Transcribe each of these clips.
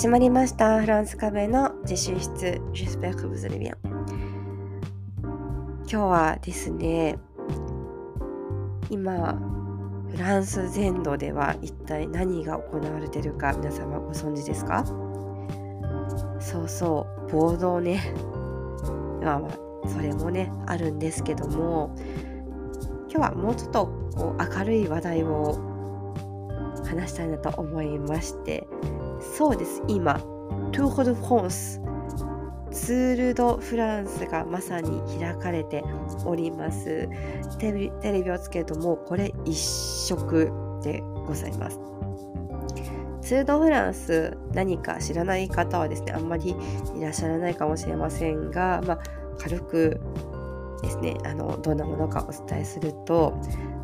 始まりました。フランスカベの自習室。J'espère que vous allez bien. 今日はですね、今、フランス全土では一体何が行われているか皆様ご存知ですか？そうそう、暴動ね。まあまあ、それもね、あるんですけども、今日はもうちょっとこう明るい話題を話したいなと思いまして、そうです、今、トゥーホド・フランス、ツール・ド・フランスがまさに開かれております。テレビテレビをつけるともうこれ一色でございます。ツール・ド・フランス、何か知らない方はですね、あんまりいらっしゃらないかもしれませんが、まあ、軽くですね、あのどんなものかお伝えすると、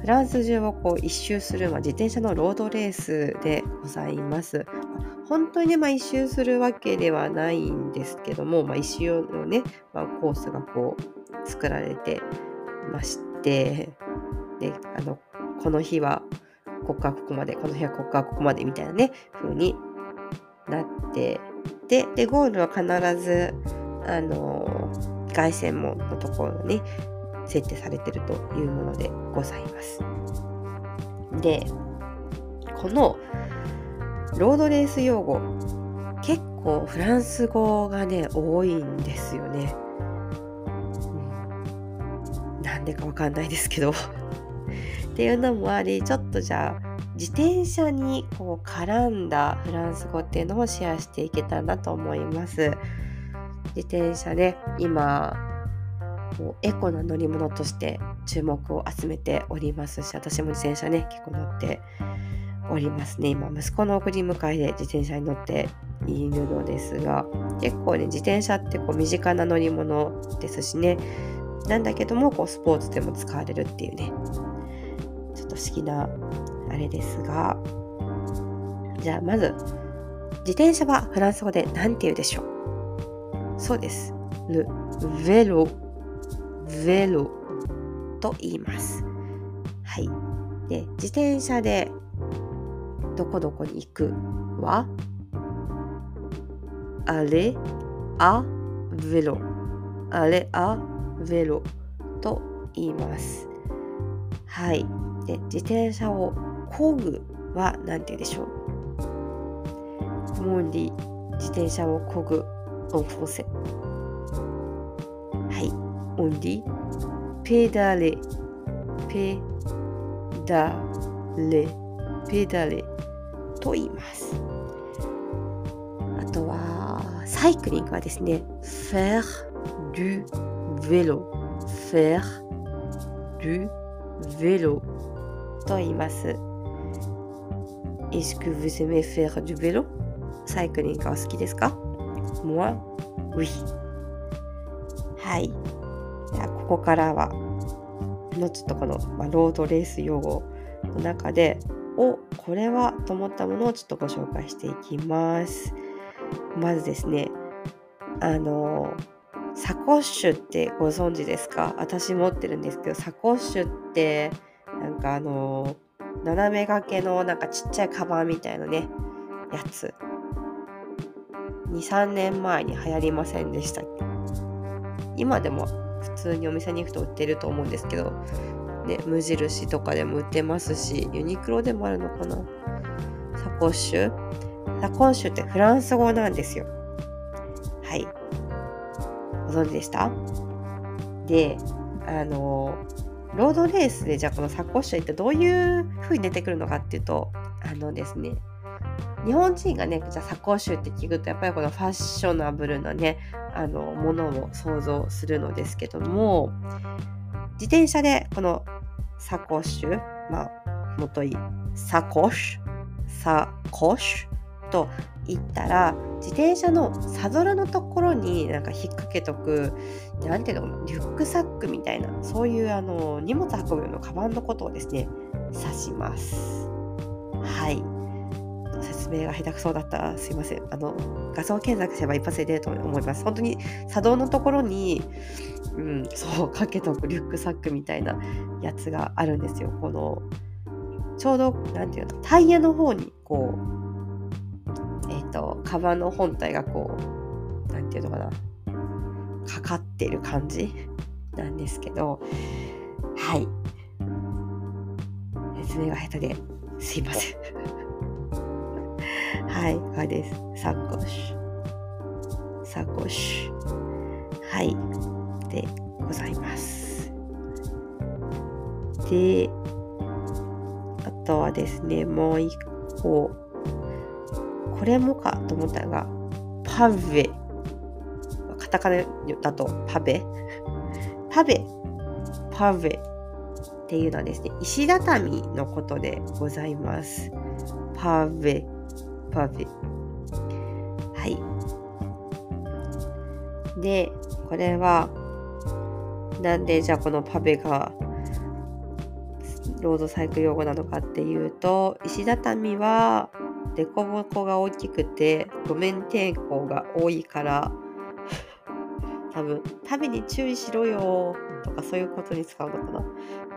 フランス中をこう一周する、まあ、自転車のロードレースでございます。本当にね、まあ、一周するわけではないんですけども、まあ、一周のね、まあ、コースがこう作られてまして、で、あの、この日はここからここまで、この日はここからここまでみたいなね、風になって、で、で、ゴールは必ず、あの、凱旋門のところに設定されてるというものでございます。で、このロードレース用語、結構フランス語がね、多いんですよね。うんなんでかわかんないですけど。っていうのもあり、ちょっとじゃあ、自転車にこう絡んだフランス語っていうのをシェアしていけたらなと思います。自転車ね、今、エコな乗り物として注目を集めておりますし、私も自転車ね、結構乗っておりますね。今、息子の送り迎えで自転車に乗っているのですが、結構ね、自転車ってこう身近な乗り物ですしね、なんだけども、こうスポーツでも使われるっていうね、ちょっと不思議なあれですが、じゃあまず、自転車はフランス語で何て言うでしょう？そうです。ル、ヴェロ、ヴェロと言います。はい。で、自転車でどこどこに行くは、アレ、ア、ヴェロ、アレ、ア、ヴェロと言います。はい。で、自転車を漕ぐは何て言うでしょう？モンディ、自転車を漕ぐ、オンフォンセ。はい。オンディ、ペダレ、ペダレ、ペダレ。言います。あとは、サイクリングはですね、faire du vélo、faire du vélo と言います。Est-ce que vous aimez faire du vélo? サイクリングは好きですか ?moi, oui. はい。じゃあ、ここからは、のちょっとこの、まあ、ロードレース用語の中で、お、これはと思ったものをちょっとご紹介していきます。まずですね、あの、サコッシュってご存知ですか？私持ってるんですけど、サコッシュって、なんかあの、斜め掛けのなんかちっちゃいカバンみたいなね、やつ。2、3年前に流行りませんでした今でも普通にお店に行くと売ってると思うんですけど、ね、無印とかでも売ってますし、ユニクロでもあるのかなサコッシュ？サコッシュってフランス語なんですよ。はい。ご存知でした？で、あの、ロードレースでじゃあこのサコッシュってどういう風に出てくるのかっていうと、あのですね、日本人がね、じゃあサコッシュって聞くと、やっぱりこのファッショナブルなね、あの、ものを想像するのですけども、自転車でこのサコッシュ、まあ、もとい、サコッシュ、サコッシュと言ったら自転車のサドルのところになんか引っ掛けとく何ていうのリュックサックみたいなそういうあの荷物運ぶようなカバンのことをですね指します。はい説明が下手くそだったらすいません。あの画像検索すれば一発で出ると思います。本当に作動のところに、うん、そうかけとくリュックサックみたいなやつがあるんですよ。このちょうど何て言うのタイヤの方にこうえっ、ー、とカバンの本体がこう何て言うのかなかかってる感じなんですけどはい説明が下手ですいませんはいこれです。サコシ。ュサコシ。ュはい。でございます。であとはですね、もう一個、これもかと思ったが、パヴェ。カタカナだとパベ。パベ、パヴェ。っていうのはですね、石畳のことでございます。パヴェ、パヴェ。はい。で、これは、なんでじゃあこのパベがロードサイクル用語なのかっていうと石畳は凸凹が大きくて路面抵抗が多いから多分旅に注意しろよとかそういうことに使うのかな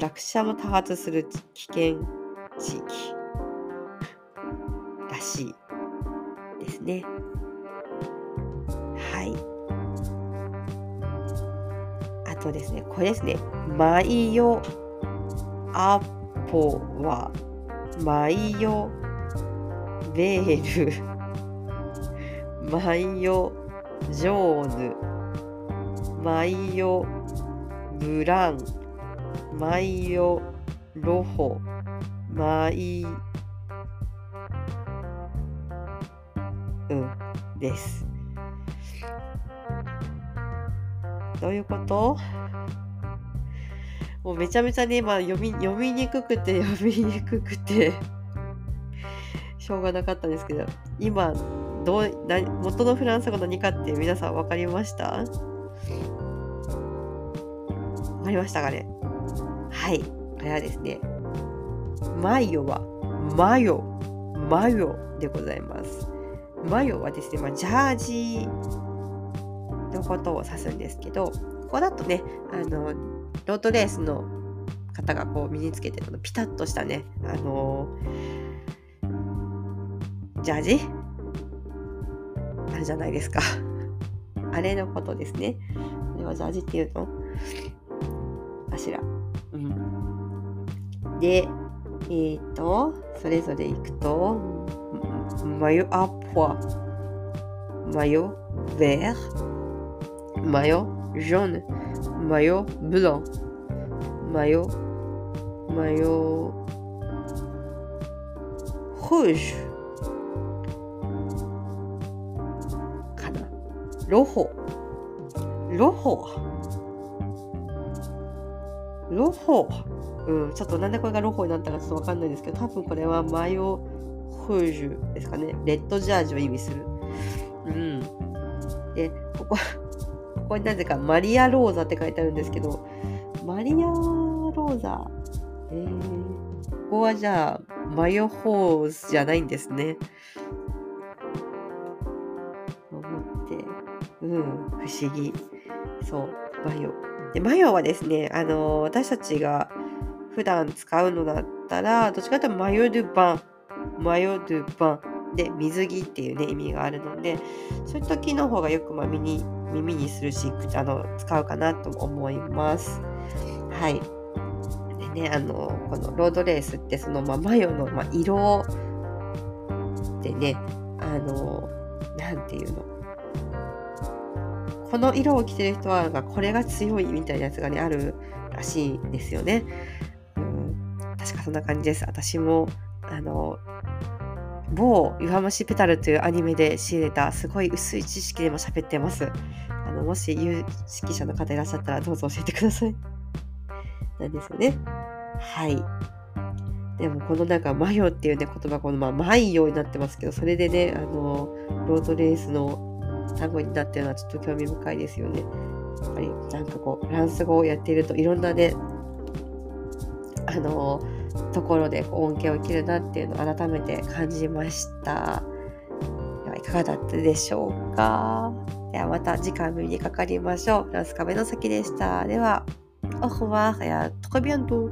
落車も多発する危険地域しい。ですね。はい。あとですねこれですね「毎夜アポはマイヨベールマイヨジョーヌマイヨブランマイヨロホマイうん。です。どういうこと？もうめちゃめちゃね、今読み、読みにくくて、読みにくくてしょうがなかったんですけど、今、どう、な元のフランス語何かって皆さん分かりました？分かりましたかね？はい。これはですね、マヨは、マヨ、マヨでございます。マヨはですね、まあ、ジャージのことを指すんですけど、ここだとね、あの、ロードレースの方がこう身につけてるのピタッとしたね、あのー、ジャージあるじゃないですか。あれのことですね。これはジャージっていうの？かしら。うん。で、えっ、ー、と、それぞれいくと、マヨアポワ、マヨベー、マヨジョン、maillot blanc, maillot, maillot rouge かな。ロホ。ロホ。ロホ。うん、ちょっとなんでこれがロホになったかちょっとわかんないですけど、多分これはマヨフージュですかね。レッドジャージを意味する。うん。で、ここここになぜかマリア・ローザって書いてあるんですけど、マリア・ローザ、えー、ここはじゃあ、マヨホーズじゃないんですね。思って、うん、不思議。そう、マヨ。で、マヨはですね、あのー、私たちが普段使うのだったら、どっちかというとマヨドゥバン、マヨドゥバンで水着っていうね、意味があるので、そういう時の方がよくまあ身に耳にするしあの使うかなと思います。はい。でね、あのこのロードレースってそのまマヨの、ま、色でね、あの、なんていうの。この色を着てる人はこれが強いみたいなやつがねあるらしいんですよね。うん、確かそんな感じです。私もあの某弱虫ペタルというアニメで仕入れたすごい薄い知識でも喋ってます。あのもし有識者の方いらっしゃったらどうぞ教えてください。なんですよね。はい。でもこのなんかマヨっていうね言葉このまあマイヨになってますけどそれでねあのロードレースの単語になってるのはちょっと興味深いですよね。やっぱりなんかこうフランス語をやっているといろんなねあのところで恩恵を受けるなっていうのを改めて感じました。ではいかがだったでしょうか？ではまた次回お目にかかりましょう。フランス壁の先でした。では、au revoir et à très bientôt.